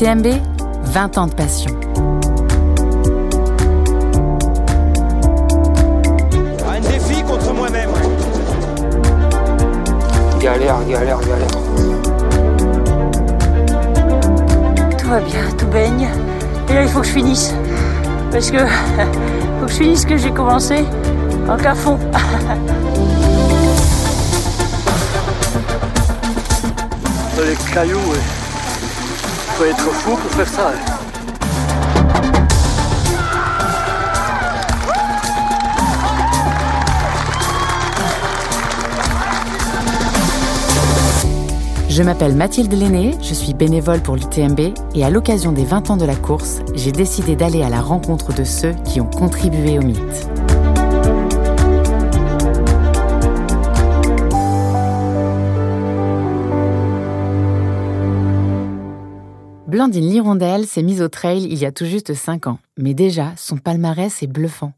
UTMB, 20 ans de passion. Un défi contre moi-même. Galère, galère, galère. Tout va bien, tout baigne. Et là, il faut que je finisse. Parce que faut que je finisse ce que j'ai commencé en fond. Dans les cailloux, ouais. Être fou pour faire ça. hein. Je m'appelle Mathilde Lenné, je suis bénévole pour l'UTMB et à l'occasion des 20 ans de la course, j'ai décidé d'aller à la rencontre de ceux qui ont contribué au mythe. Blandine Lirondelle s'est mise au trail il y a tout juste 5 ans, mais déjà, son palmarès est bluffant.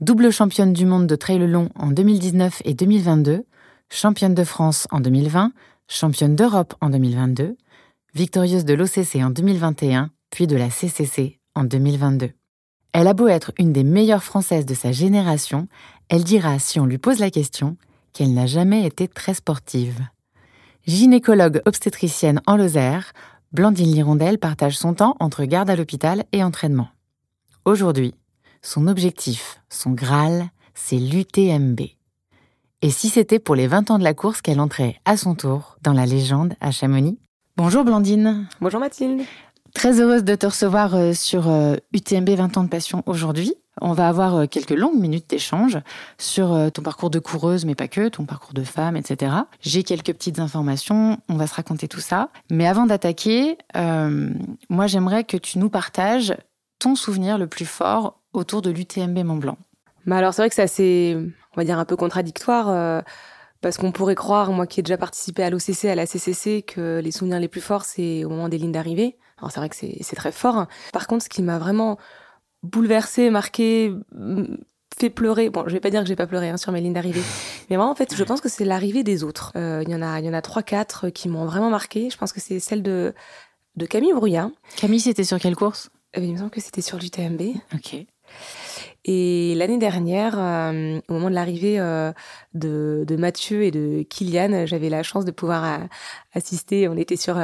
Double championne du monde de trail long en 2019 et 2022, championne de France en 2020, championne d'Europe en 2022, victorieuse de l'OCC en 2021, puis de la CCC en 2022. Elle a beau être une des meilleures Françaises de sa génération, elle dira, si on lui pose la question, qu'elle n'a jamais été très sportive. Gynécologue obstétricienne en Lozère, Blandine Lirondelle partage son temps entre garde à l'hôpital et entraînement. Aujourd'hui, son objectif, son Graal, c'est l'UTMB. Et si c'était pour les 20 ans de la course qu'elle entrait à son tour dans la légende à Chamonix? Bonjour Blandine. Bonjour Mathilde. Très heureuse de te recevoir euh, sur euh, UTMB 20 ans de passion aujourd'hui. On va avoir euh, quelques longues minutes d'échange sur euh, ton parcours de coureuse, mais pas que, ton parcours de femme, etc. J'ai quelques petites informations, on va se raconter tout ça. Mais avant d'attaquer, euh, moi j'aimerais que tu nous partages ton souvenir le plus fort autour de l'UTMB Mont Blanc. Bah alors c'est vrai que c'est assez, on va dire un peu contradictoire parce qu'on pourrait croire, moi qui ai déjà participé à l'OCC, à la CCC, que les souvenirs les plus forts c'est au moment des lignes d'arrivée. Alors c'est vrai que c'est c'est très fort. Par contre, ce qui m'a vraiment bouleversée, marqué, fait pleurer. Bon, je vais pas dire que j'ai pas pleuré hein, sur mes lignes d'arrivée, mais vraiment en fait, je pense que c'est l'arrivée des autres. Euh, Il y en a, il y en a trois, quatre qui m'ont vraiment marqué. Je pense que c'est celle de de Camille Brouillard. Camille, c'était sur quelle course? Euh, Il me semble que c'était sur l'UTMB. Ok. Et l'année dernière, euh, au moment de l'arrivée euh, de, de Mathieu et de Kylian, j'avais la chance de pouvoir euh, assister. On était sur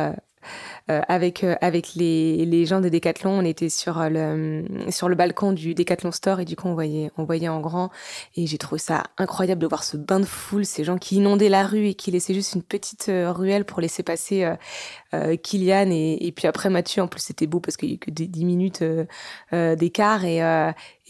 euh, avec euh, avec les, les gens de Decathlon, on était sur euh, le sur le balcon du Decathlon Store et du coup on voyait on voyait en grand et j'ai trouvé ça incroyable de voir ce bain de foule, ces gens qui inondaient la rue et qui laissaient juste une petite ruelle pour laisser passer Kylian et, puis après Mathieu. En plus c'était beau parce qu'il y a eu que des 10 minutes d'écart et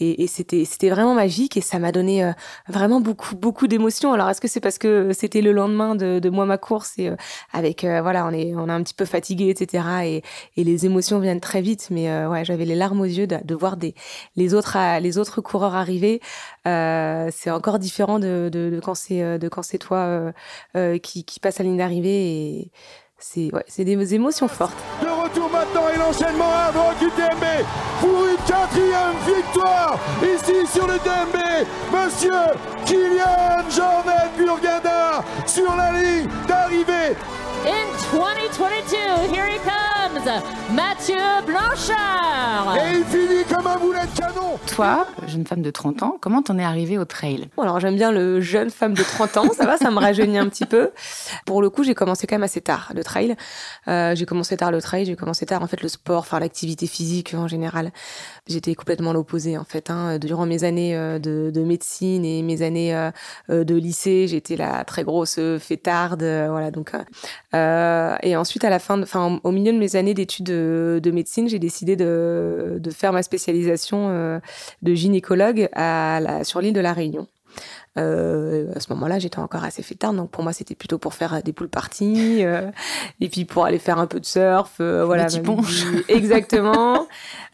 et, c'était c'était vraiment magique et ça m'a donné vraiment beaucoup beaucoup d'émotions. Alors est-ce que c'est parce que c'était le lendemain de, moi ma course et avec voilà on est on est un petit peu fatigué etc et, les émotions viennent très vite. Mais euh, ouais j'avais les larmes aux yeux de, voir des les autres coureurs arriver. Euh, c'est encore différent de, quand c'est euh, toi euh, euh, qui passe à la ligne d'arrivée c'est ouais des émotions fortes. De retour maintenant et l'enchaînement à droite UTMB pour une quatrième victoire ici sur le TMB. Monsieur Kylian Jornet Burgada sur la ligne d'arrivée. In 2022, here he comes, Mathieu Blanchard. Et il finit comme un boulet de canon. Toi, jeune femme de 30 ans, comment t'en es arrivée au trail? Bon, alors j'aime bien le jeune femme de 30 ans, ça va, ça me rajeunit un petit peu. Pour le coup, j'ai commencé quand même assez tard le trail. Euh, j'ai commencé tard le trail, j'ai commencé tard en fait le sport, enfin l'activité physique en général. J'étais complètement l'opposé en fait. Hein. Durant mes années euh, de, de médecine et mes années euh, euh, de lycée, j'étais la très grosse fêtarde, voilà donc. euh, et ensuite à la fin, enfin au milieu de mes années d'études de, de médecine, j'ai décidé de, de faire ma spécialisation de gynécologue à la, sur l'île de la Réunion. Euh, à ce moment-là, j'étais encore assez fêtarde, donc pour moi, c'était plutôt pour faire des poules parties, euh, et puis pour aller faire un peu de surf, euh, voilà. Exactement.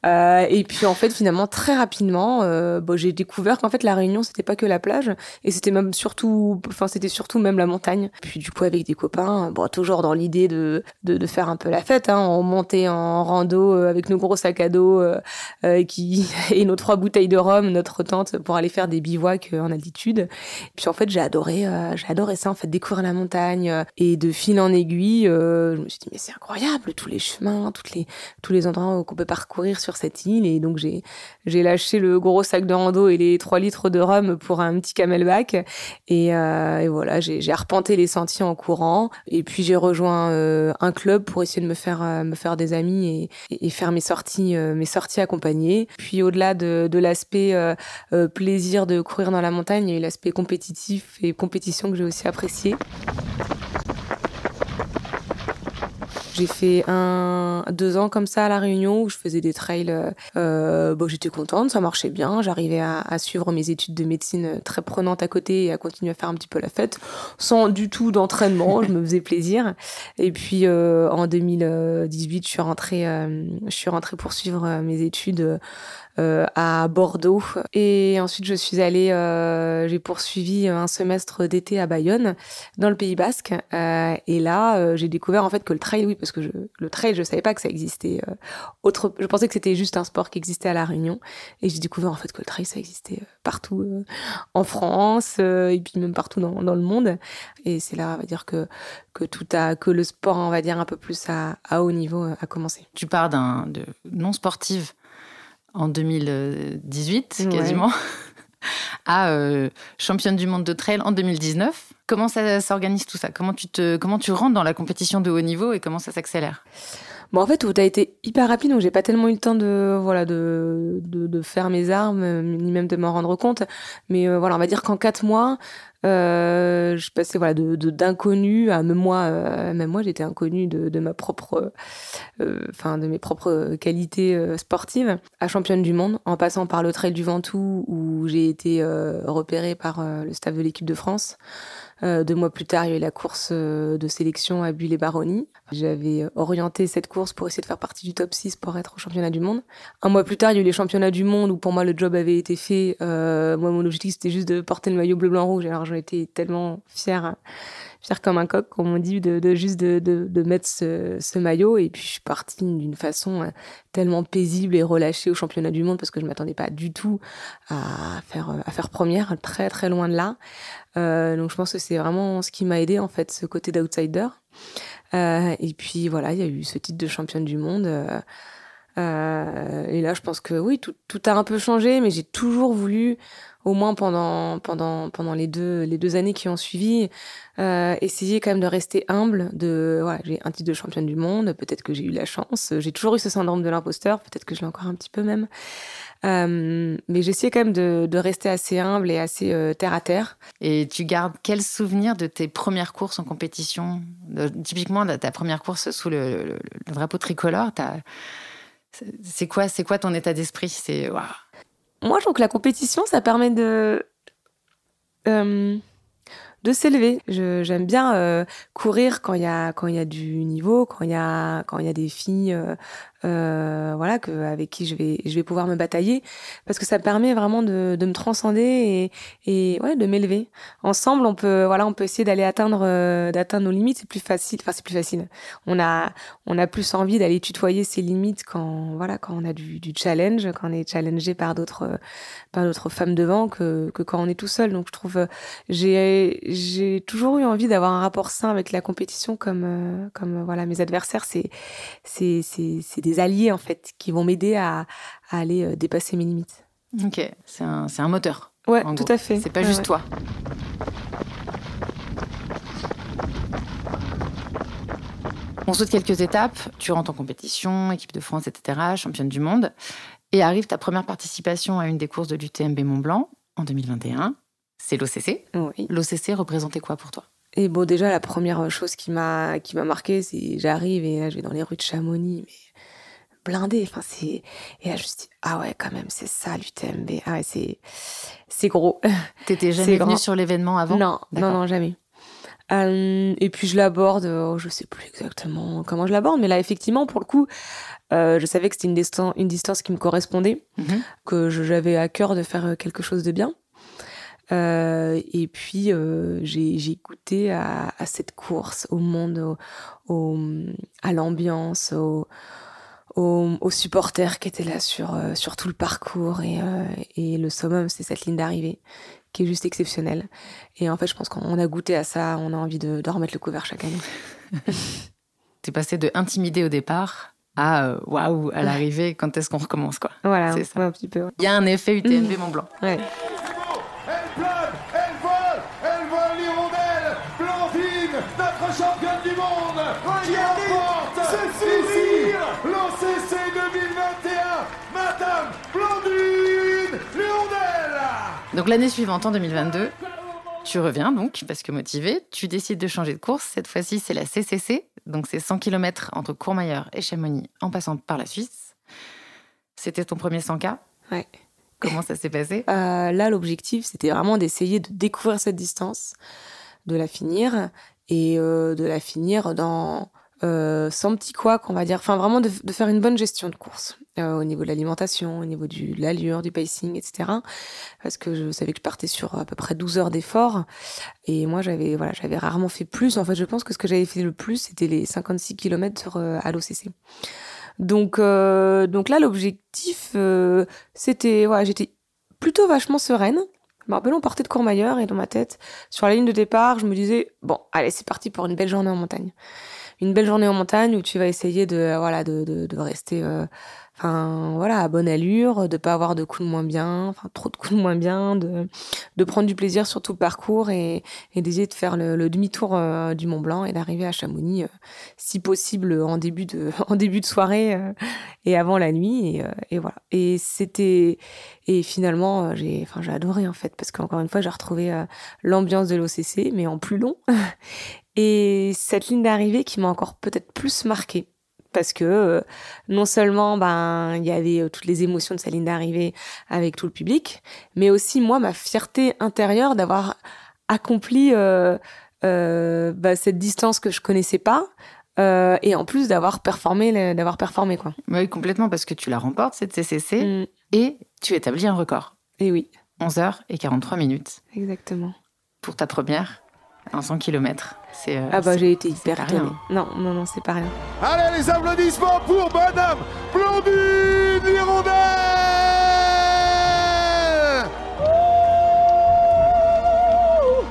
Euh, et puis en fait, finalement, très rapidement, euh, bon, j'ai découvert qu'en fait la Réunion, c'était pas que la plage, et c'était même surtout, enfin c'était surtout même la montagne. Puis du coup, avec des copains, bon, toujours dans l'idée de, de, faire un peu la fête, hein, on montait en rando euh, avec nos gros sacs à dos et nos trois bouteilles de rhum, notre tente pour aller faire des bivouacs en altitude. Puis en fait, j'ai adoré, j'ai adoré ça en fait, découvrir la montagne et de fil en aiguille, je me suis dit mais c'est incroyable tous les chemins, toutes les tous les endroits qu'on peut parcourir sur cette île. Et donc, j'ai, lâché le gros sac de rando et les 3 litres de rhum pour un petit camelback. Et, euh, voilà, j'ai, arpenté les sentiers en courant. Et puis, j'ai rejoint euh, un club pour essayer de me faire, euh, me faire des amis et, faire mes sorties, mes sorties accompagnées. Puis, au-delà de, de l'aspect plaisir de courir dans la montagne, il y a eu l'aspect compétitif et compétition que j'ai aussi apprécié. J'ai fait un, deux ans comme ça à La Réunion où je faisais des trails. Euh, bon, j'étais contente, ça marchait bien. J'arrivais à, à, suivre mes études de médecine très prenantes à côté et à continuer à faire un petit peu la fête sans du tout d'entraînement. je me faisais plaisir. Et puis euh, en 2018, je suis rentrée, euh, je suis rentrée poursuivre mes études euh, à Bordeaux. Et ensuite, je suis allée, euh, j'ai poursuivi un semestre d'été à Bayonne, dans le Pays Basque. Euh, et là, euh, j'ai découvert en fait que le trail, oui, parce que je, le trail, je savais pas que ça existait. Euh, autre, je pensais que c'était juste un sport qui existait à la Réunion. Et j'ai découvert en fait que le trail, ça existait partout en France et puis même partout dans, dans le monde. Et c'est là, on va dire que que tout a, que le sport, on va dire un peu plus à, à haut niveau, a commencé. Tu pars d'un de non sportive en 2018 quasiment, ouais. à euh, championne du monde de trail en 2019. Comment ça s'organise tout ça? Comment tu, te, comment tu rentres dans la compétition de haut niveau et comment ça s'accélère? Bon, en fait, tout a été hyper rapide, donc j'ai pas tellement eu le temps de, voilà, de, de, de faire mes armes, ni même de m'en rendre compte. Mais euh, voilà, on va dire qu'en quatre mois, euh, je passais voilà de d'inconnu à même moi, euh, même moi j'étais inconnue de, ma propre, enfin euh, de mes propres qualités sportives, à championne du monde, en passant par le Trail du Ventoux où j'ai été repérée par le staff de l'équipe de France. Euh, deux mois plus tard, il y a eu la course euh, de sélection à Bulle-et-Baronnie. J'avais orienté cette course pour essayer de faire partie du top 6 pour être au championnat du monde. Un mois plus tard, il y a eu les championnats du monde où pour moi le job avait été fait. Euh, moi, mon objectif, c'était juste de porter le maillot bleu-blanc-rouge. Alors j'en étais tellement fière comme un coq, comme on dit, de, juste de, de, mettre ce, ce, maillot. Et puis je suis partie d'une façon tellement paisible et relâchée au championnat du monde parce que je m'attendais pas du tout à faire à faire première, très très loin de là. Euh, donc je pense que c'est vraiment ce qui m'a aidé en fait, ce côté d'outsider. Euh, et puis voilà, il y a eu ce titre de championne du monde. Euh, euh, et là, je pense que oui, tout, a un peu changé, mais j'ai toujours voulu, au moins pendant pendant pendant les deux les deux années qui ont suivi, euh, essayer quand même de rester humble. De voilà, j'ai un titre de championne du monde, peut-être que j'ai eu la chance. J'ai toujours eu ce syndrome de l'imposteur, peut-être que je l'ai encore un petit peu même. Euh, mais j'essayais quand même de, de, rester assez humble et assez euh, terre à terre. Et tu gardes quel souvenir de tes premières courses en compétition? De, Typiquement, ta première course sous le, drapeau tricolore, c'est quoi, c'est quoi ton état d'esprit? C'est. Moi, je trouve que la compétition, ça permet de euh, de s'élever. J'aime bien euh, courir quand il y a quand il y a du niveau, quand il y a quand il y a des filles euh, voilà que avec qui je vais je vais pouvoir me batailler parce que ça permet vraiment de, de me transcender et, et ouais de m'élever. Ensemble on peut voilà on peut essayer d'aller atteindre euh, d'atteindre nos limites. C'est plus facile enfin c'est plus facile. On a on a plus envie d'aller tutoyer ses limites quand voilà quand on a du, challenge quand on est challengé par d'autres par d'autres femmes devant que, que quand on est tout seul. Donc je trouve j'ai j'ai toujours eu envie d'avoir un rapport sain avec la compétition comme comme voilà mes adversaires. C'est c'est c'est c'est alliés en fait qui vont m'aider à, à, aller euh, dépasser mes limites. Ok, c'est un, un, moteur. Ouais, tout gros. à fait. C'est pas ouais, juste ouais. toi. On saute quelques étapes. Tu rentres en compétition, équipe de France, etc., championne du monde. Et arrive ta première participation à une des courses de l'UTMB Mont Blanc en 2021. C'est l'OCC. Oui. L'OCC représentait quoi pour toi? Et bon, déjà, la première chose qui m'a qui m'a marqué, c'est j'arrive et là, je vais dans les rues de Chamonix, mais blindé. Enfin, c'est et là je me suis dit ah ouais quand même c'est ça l'UTMB. Ah ouais c'est c'est gros. T'étais jamais venu sur l'événement avant? Non non non jamais. Euh, et puis je l'aborde, euh, je sais plus exactement comment je l'aborde, mais là effectivement pour le coup, euh, je savais que c'était une, distan- une distance qui me correspondait, Mhm. que je- j'avais à cœur de faire quelque chose de bien. Euh, et puis j'ai j'ai goûté à, à cette course, au monde, au, au- à l'ambiance, au, aux, aux supporters qui étaient là sur, euh, sur tout le parcours. Et, euh, et le summum, c'est cette ligne d'arrivée qui est juste exceptionnelle. Et en fait, je pense qu'on a goûté à ça, on a envie de, de remettre le couvert chaque année. T'es passé de intimidé au départ à euh, waouh à l'arrivée. Quand est-ce qu'on recommence quoi? Voilà, C'est ça. un petit peu. ouais. Il y a un effet UTMB Mont Blanc. Ouais. Donc l'année suivante, en 2022, tu reviens donc parce que motivé, tu décides de changer de course. Cette fois-ci, c'est la CCC, donc c'est 100 km entre Courmayeur et Chamonix en passant par la Suisse. C'était ton premier 100K. Ouais. Comment ça s'est passé? Euh, là, l'objectif, c'était vraiment d'essayer de découvrir cette distance, de la finir et euh, de la finir dans euh, sans petit quoi qu'on va dire. Enfin, vraiment de, faire une bonne gestion de course euh, au niveau de l'alimentation, au niveau de l'allure, du pacing, etc. Parce que je savais que je partais sur à peu près 12 heures d'effort et moi, j'avais voilà, j'avais rarement fait plus. En fait, je pense que ce que j'avais fait le plus, c'était les 56 km à l'OCC. Donc, euh, donc là, l'objectif, euh, c'était, voilà, j'étais plutôt vachement sereine. Je me rappelle, on partait de Courmayeur et dans ma tête, sur la ligne de départ, je me disais, bon, allez, c'est parti pour une belle journée en montagne. Une belle journée en montagne où tu vas essayer de, voilà, de, de, de rester, euh, enfin, voilà, à bonne allure, de pas avoir de coups de moins bien, enfin, trop de coups de moins bien, de, de prendre du plaisir sur tout le parcours et, et d'essayer de faire le, le demi-tour euh, du Mont Blanc et d'arriver à Chamonix, euh, si possible, en début de, en début de soirée euh, et avant la nuit. Et, euh, et voilà. Et c'était, et finalement, euh, j'ai, enfin, j'ai adoré en fait, parce qu'encore une fois, j'ai retrouvé euh, l'ambiance de l'OCC, mais en plus long. et cette ligne d'arrivée qui m'a encore peut-être plus marquée. Parce que euh, non seulement ben il y avait euh, toutes les émotions de sa ligne d'arrivée avec tout le public, mais aussi moi ma fierté intérieure d'avoir accompli euh, bah, cette distance que je connaissais pas et en plus d'avoir performé d'avoir performé quoi. Oui, complètement, parce que tu la remportes, cette CCC, Mm. et tu établis un record. Et oui, 11 heures et 43 minutes exactement. pour ta première en 100 km. C'est, euh, Ah bah j'ai été hyper rien. étonnée. Non, non, non, c'est pas rien. Allez, les applaudissements pour Madame Blandine l'hirondelle.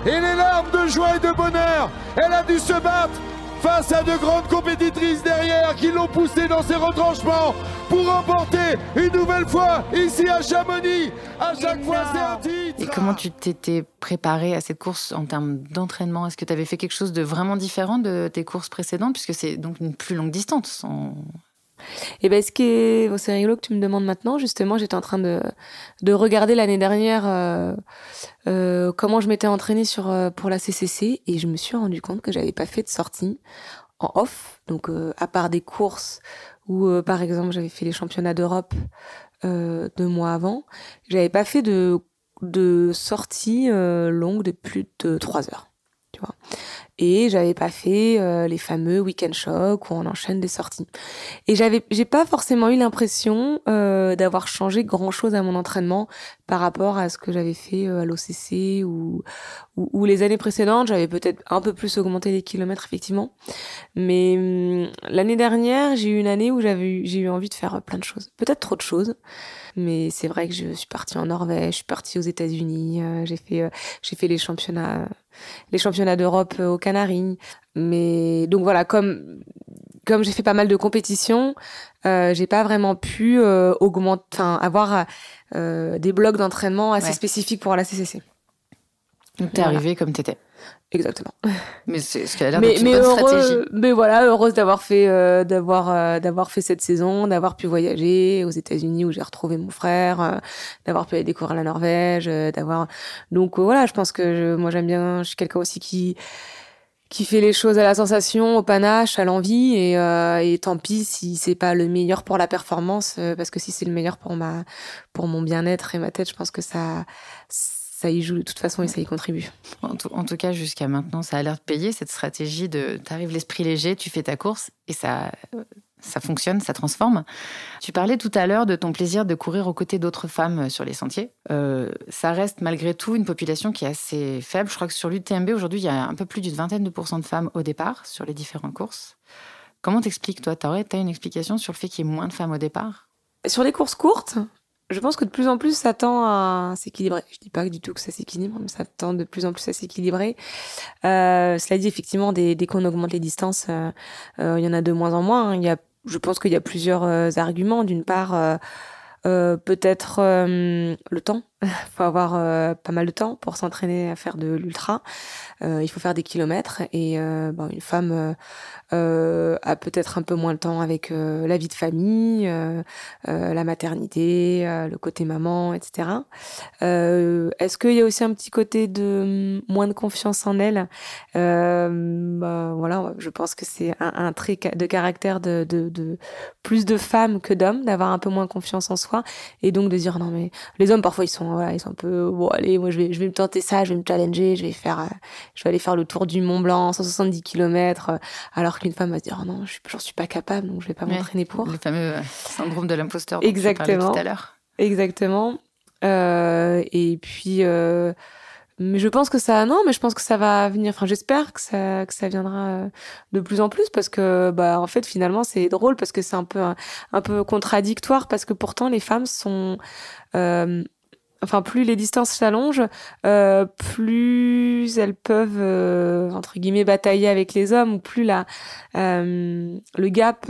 Et les larmes de joie et de bonheur, elle a dû se battre face à de grandes compétitrices derrière qui l'ont poussée dans ses retranchements pour remporter une nouvelle fois ici à Chamonix. À chaque fois, c'est un titre. Et comment tu t'étais préparé à cette course en termes d'entraînement? Est-ce que tu avais fait quelque chose de vraiment différent de tes courses précédentes? Puisque c'est donc une plus longue distance. en- Et ben ce qui est, c'est rigolo que tu me demandes maintenant. Justement, j'étais en train de de regarder l'année dernière euh, euh, comment je m'étais entraînée euh, pour la CCC et je me suis rendu compte que j'avais pas fait de sortie en off. Donc à part des courses où par exemple j'avais fait les championnats d'Europe deux mois avant, j'avais pas fait de de sortie longue de plus de trois heures. Tu vois. Et j'avais pas fait euh, les fameux week-end shocks où on enchaîne des sorties. Et j'avais, j'ai pas forcément eu l'impression euh, d'avoir changé grand chose à mon entraînement par rapport à ce que j'avais fait euh, à l'OCC ou, ou, les années précédentes. J'avais peut-être un peu plus augmenté les kilomètres effectivement, mais hum, l'année dernière j'ai eu une année où j'avais, j'ai eu envie de faire plein de choses, peut-être trop de choses. Mais c'est vrai que je suis partie en Norvège, je suis partie aux États-Unis, euh, j'ai fait, euh, j'ai fait les championnats, les championnats d'Europe euh, aux Canaries. Mais donc voilà, comme comme j'ai fait pas mal de compétitions, euh, j'ai pas vraiment pu euh, augmenter, enfin avoir euh, des blocs d'entraînement assez Ouais. spécifiques pour la CCC. Donc t'es Voilà. arrivé comme t'étais. Exactement. Mais c'est ce qui a l'air Mais, d'être une mais, bonne stratégie. mais voilà, heureuse d'avoir fait, euh, d'avoir, euh, d'avoir fait cette saison, d'avoir pu voyager aux États-Unis où j'ai retrouvé mon frère, euh, d'avoir pu aller découvrir la Norvège, d'avoir. Donc voilà, je pense que je- moi j'aime bien. Je suis quelqu'un aussi qui qui fait les choses à la sensation, au panache, à l'envie, et, et tant pis si c'est pas le meilleur pour la performance, parce que si c'est le meilleur pour ma, pour mon bien-être et ma tête, je pense que ça, ça ça y joue de toute façon et ça y contribue. En tout, en tout cas, jusqu'à maintenant, ça a l'air de payer cette stratégie de t'arrives l'esprit léger, tu fais ta course et ça, ça fonctionne, ça transforme. Tu parlais tout à l'heure de ton plaisir de courir aux côtés d'autres femmes sur les sentiers. Euh, ça reste malgré tout une population qui est assez faible. Je crois que sur l'UTMB aujourd'hui, il y a un peu plus d'une vingtaine de pourcents de femmes au départ sur les différentes courses. Comment t'expliques toi? Tu as une explication sur le fait qu'il y ait moins de femmes au départ? Sur les courses courtes, je pense que de plus en plus, ça tend à s'équilibrer. Je dis pas du tout que ça s'équilibre, mais ça tend de plus en plus à s'équilibrer. Euh, cela dit, effectivement, dès, dès qu'on augmente les distances, euh, euh, il y en a de moins en moins. hein. Il y a, je pense qu'il y a plusieurs arguments. D'une part, euh, peut-être euh, le temps. Il faut avoir euh, pas mal de temps pour s'entraîner à faire de l'ultra. Il faut faire des kilomètres et bon, une femme a peut-être un peu moins de temps avec la vie de famille, la maternité, le côté maman, etc. Est-ce qu'il y a aussi un petit côté de hum, moins de confiance en elle? Je pense que c'est un, un trait de caractère de, de, de plus de femmes que d'hommes, d'avoir un peu moins confiance en soi et donc de dire non mais les hommes parfois ils sont voilà ils sont un peu bon allez moi je vais je vais me tenter ça, je vais me challenger, je vais faire euh, je vais aller faire le tour du Mont Blanc 170 km euh, alors qu'une femme va se dire oh non je j'en suis pas capable donc je vais pas m'entraîner pour. Le fameux euh, syndrome de l'imposteur dont Exactement. tout à l'heure. Exactement. Euh, et puis, euh, mais je pense que ça, non, mais je pense que ça va venir. Enfin, j'espère que ça, que ça viendra euh, de plus en plus parce que, bah, en fait, finalement, c'est drôle parce que c'est un peu, un, peu contradictoire parce que pourtant les femmes sont, euh, enfin, plus les distances s'allongent, euh, plus elles peuvent euh, entre guillemets batailler avec les hommes, ou plus la, euh, le gap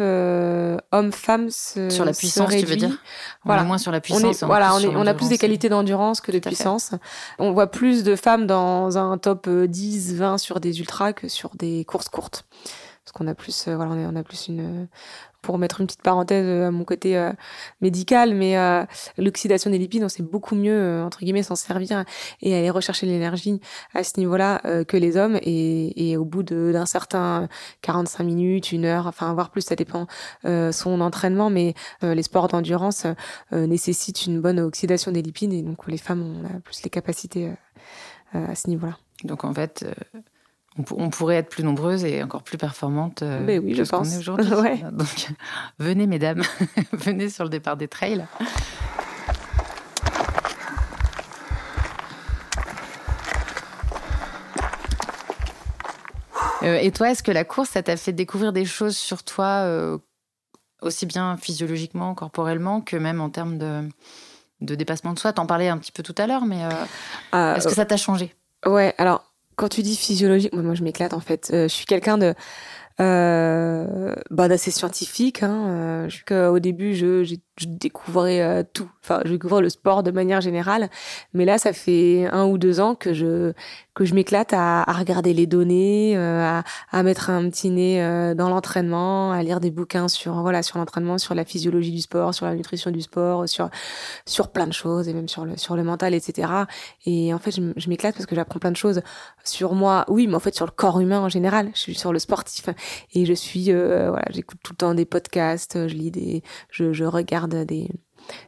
homme-femme se Sur la puissance, tu veux réduit. dire? On Voilà. est moins sur la On puissance. on est voilà, plus on, est, on a plus des qualités d'endurance que de fait. puissance. On voit plus de femmes dans un top euh, 10, 20 sur des ultras que sur des courses courtes. Parce qu'on a plus, voilà, on, est- on a plus une, pour mettre une petite parenthèse euh, à mon côté euh, médical, mais euh, l'oxydation des lipides, on sait beaucoup mieux, entre guillemets, s'en servir et aller rechercher l'énergie à ce niveau-là que les hommes. Et, au bout d'un certain 45 minutes, une heure, enfin, voire plus, ça dépend son entraînement, mais les sports d'endurance nécessitent une bonne oxydation des lipides et donc les femmes, on a plus les capacités à ce niveau-là. Donc en fait, on, pour- on pourrait être plus nombreuses et encore plus performantes euh, Ben oui, que je ce qu'on est aujourd'hui. Ouais. Donc venez mesdames, venez sur le départ des trails. Euh, et toi, est-ce que la course, ça t'a fait découvrir des choses sur toi, euh, aussi bien physiologiquement, corporellement, que même en termes de, de dépassement de soi? T'en parlais un petit peu tout à l'heure, mais Euh, est-ce que ça t'a changé? Ouais, alors quand tu dis physiologique, moi, je m'éclate en fait. Euh, je suis quelqu'un de euh, bah, d'assez scientifique. Hein. Euh, au début, je, j'ai- je découvrais euh, tout. Enfin, je découvrais le sport de manière générale. Mais là, ça fait un ou deux ans que je que je m'éclate à, à regarder les données, euh, à, à mettre un petit nez euh, dans l'entraînement, à lire des bouquins sur voilà sur l'entraînement, sur la physiologie du sport, sur la nutrition du sport, sur sur plein de choses et même sur le sur le mental, etc. Et en fait, je, je m'éclate parce que j'apprends plein de choses sur moi, oui, mais en fait sur le corps humain en général. Je suis sur le sportif et je suis, voilà, j'écoute tout le temps des podcasts, je lis des, je, je regarde des,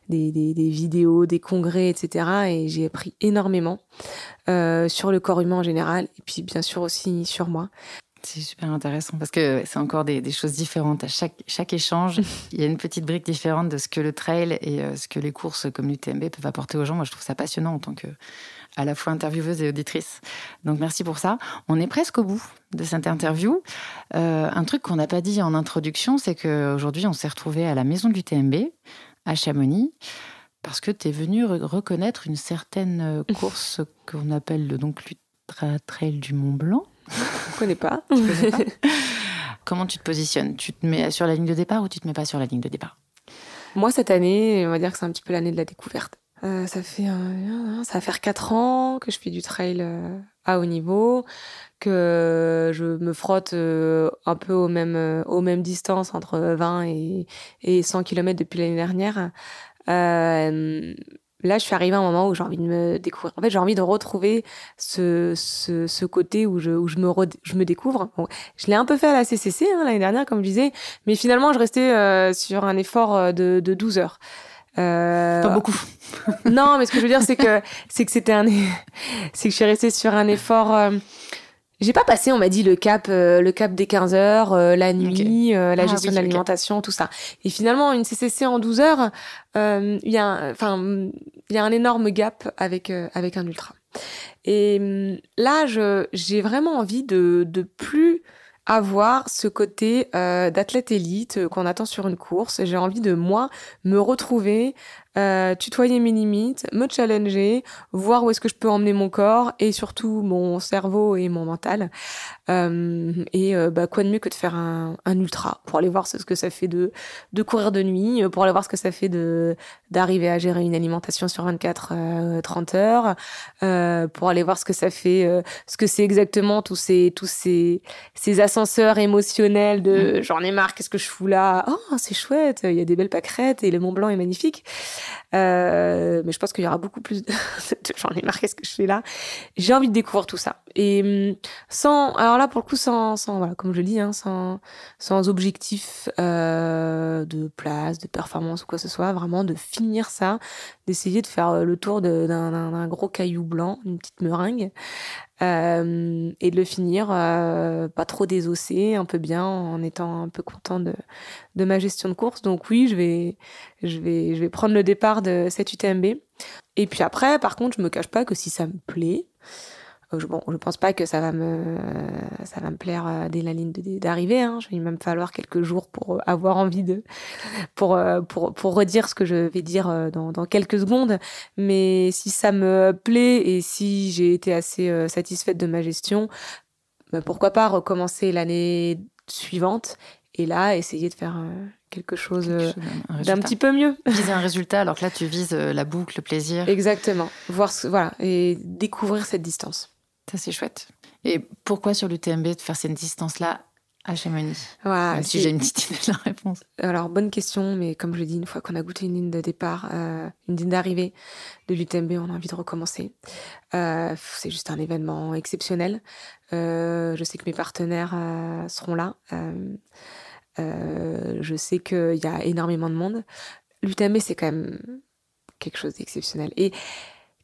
des, des, des vidéos, des congrès, etc. Et j'ai appris énormément euh, sur le corps humain en général et puis bien sûr aussi sur moi. C'est super intéressant parce que c'est encore des, des choses différentes. À chaque, chaque échange, il y a une petite brique différente de ce que le trail et euh, ce que les courses comme l'UTMB peuvent apporter aux gens. Moi, je trouve ça passionnant en tant que à la fois intervieweuse et auditrice. Donc, merci pour ça. On est presque au bout de cette interview. Euh, un truc qu'on n'a pas dit en introduction, c'est qu'aujourd'hui, on s'est retrouvé à la maison de l'UTMB, à Chamonix, parce que tu es venu re- reconnaître une certaine euh, course qu'on appelle le- donc l'Ultra Trail du Mont Blanc. Je connais pas. connais pas? Comment tu te positionnes? Tu te mets sur la ligne de départ ou tu te mets pas sur la ligne de départ? Moi, cette année, on va dire que c'est un petit peu l'année de la découverte. Euh, ça fait ça va faire quatre ans que je fais du trail euh, à haut niveau, que je me frotte euh, un peu aux mêmes aux mêmes distances entre 20 et, et 100 km depuis l'année dernière. Là, je suis arrivée à un moment où j'ai envie de me découvrir. En fait, j'ai envie de retrouver ce, ce, côté où je, où je me, je me découvre. Je l'ai un peu fait à la CCC hein, l'année dernière, comme je disais, mais finalement, je restais sur un effort de 12 heures. Euh, Pas beaucoup. non, mais ce que je veux dire, c'est que c'est que c'était un, c'est que je suis restée sur un effort. euh, j'ai pas passé, on m'a dit, le cap, euh, le cap des 15 heures, euh, la nuit, euh, la Ah gestion oui, de l'alimentation, tout ça. Et finalement, une CCC en 12 heures, il y a, un- enfin, il y a un énorme gap avec avec un ultra. Et hum, là, je, j'ai vraiment envie de de plus avoir ce côté euh, d'athlète élite euh, qu'on attend sur une course. J'ai envie de moi me retrouver, euh, tutoyer mes limites, me challenger, voir où est-ce que je peux emmener mon corps et surtout mon cerveau et mon mental. Euh, et euh, bah, quoi de mieux que de faire un, un ultra pour aller voir ce que ça fait de, de courir de nuit, euh, pour aller voir ce que ça fait de d'arriver à gérer une alimentation sur 24, euh, 30 heures, euh, pour aller voir ce que ça fait, euh, ce que c'est exactement tous ces tous ces ces ascenseurs émotionnels de j'en ai marre, qu'est-ce que je fous là? Oh, c'est chouette, il y a des belles pâquerettes et le Mont Blanc est magnifique. Euh, mais je pense qu'il y aura beaucoup plus de, j'en ai marre, qu'est-ce que je fais là? J'ai envie de découvrir tout ça. Et hum, sans, alors là pour le coup, sans, sans voilà, comme je dis, hein, sans, sans objectif euh, de place, de performance ou quoi que ce soit, vraiment de finir ça, d'essayer de faire euh, le tour d'un gros caillou blanc, une petite meringue, euh, et de le finir euh, pas trop désossé, un peu bien, en étant un peu content de, de ma gestion de course. Donc oui, je vais, je vais, je vais prendre le départ de cette UTMB. Et puis après, par contre, je me cache pas que si ça me plaît, je, bon, je pense pas que ça va me, ça va me plaire euh, dès la ligne d'arrivée. Hein. Il va me falloir quelques jours pour euh, avoir envie de, pour, euh, pour, pour redire ce que je vais dire dans, dans quelques secondes. Mais si ça me plaît et si j'ai été assez satisfaite de ma gestion, bah, pourquoi pas recommencer l'année suivante et là essayer de faire quelque chose d'un petit peu mieux. Viser un résultat alors que là, tu vises la boucle, le plaisir. Exactement. Voir ce, voilà et découvrir cette distance. Ça, c'est chouette. Et pourquoi sur l'UTMB de faire cette distance-là à Chamonix si j'ai une petite idée de la réponse. Alors, bonne question, mais comme je l'ai dit, une fois qu'on a goûté une ligne de départ, euh, une ligne d'arrivée de l'UTMB, on a envie de recommencer. Euh, c'est juste un événement exceptionnel. Euh, je sais que mes partenaires seront là. Je sais qu'il y a énormément de monde. L'UTMB, c'est quand même quelque chose d'exceptionnel. Et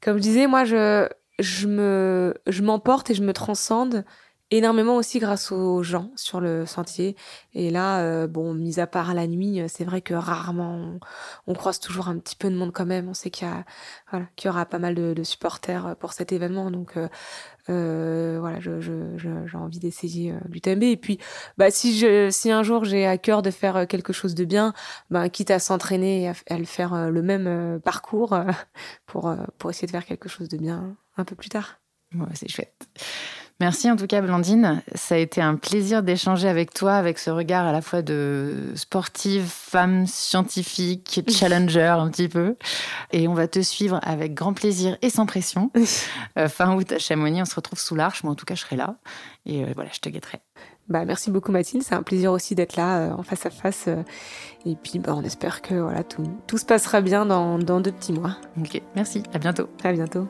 comme je disais, moi, je, je me, je m'emporte et je me transcende énormément aussi grâce aux gens sur le sentier. Et là, euh, bon, mis à part la nuit, euh, c'est vrai que rarement on, croise toujours un petit peu de monde quand même. On sait qu'il y a, voilà, qu'il y aura pas mal de, supporters euh, pour cet événement. Donc voilà, j'ai envie d'essayer l'UTMB. Et puis, bah, si je, si un jour j'ai à cœur de faire quelque chose de bien, bah, quitte à s'entraîner et à, le faire le même parcours pour, pour essayer de faire quelque chose de bien un peu plus tard. Ouais, c'est chouette. Merci en tout cas, Blandine. Ça a été un plaisir d'échanger avec toi, avec ce regard à la fois de sportive, femme scientifique, challenger un petit peu. Et on va te suivre avec grand plaisir et sans pression. Euh, fin août à Chamonix, on se retrouve sous l'arche. Moi, en tout cas, je serai là. Et euh, voilà, je te guetterai. Bah, merci beaucoup Mathilde, c'est un plaisir aussi d'être là euh, en face à face. euh, et puis bah, on espère que voilà, tout, tout se passera bien dans, dans deux petits mois. Ok, merci. À bientôt. À bientôt.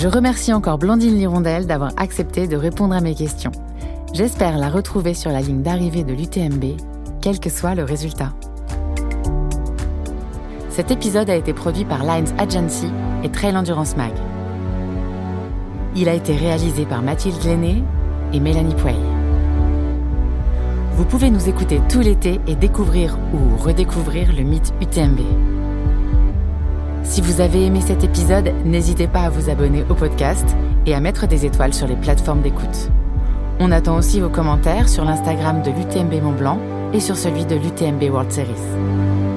Je remercie encore Blandine Lirondelle d'avoir accepté de répondre à mes questions. J'espère la retrouver sur la ligne d'arrivée de l'UTMB, quel que soit le résultat. Cet épisode a été produit par Lines Agency et Trail Endurance Mag. Il a été réalisé par Mathilde Lenné et Mélanie Puey. Vous pouvez nous écouter tout l'été et découvrir ou redécouvrir le mythe UTMB. Si vous avez aimé cet épisode, n'hésitez pas à vous abonner au podcast et à mettre des étoiles sur les plateformes d'écoute. On attend aussi vos commentaires sur l'Instagram de l'UTMB Mont Blanc et sur celui de l'UTMB World Series.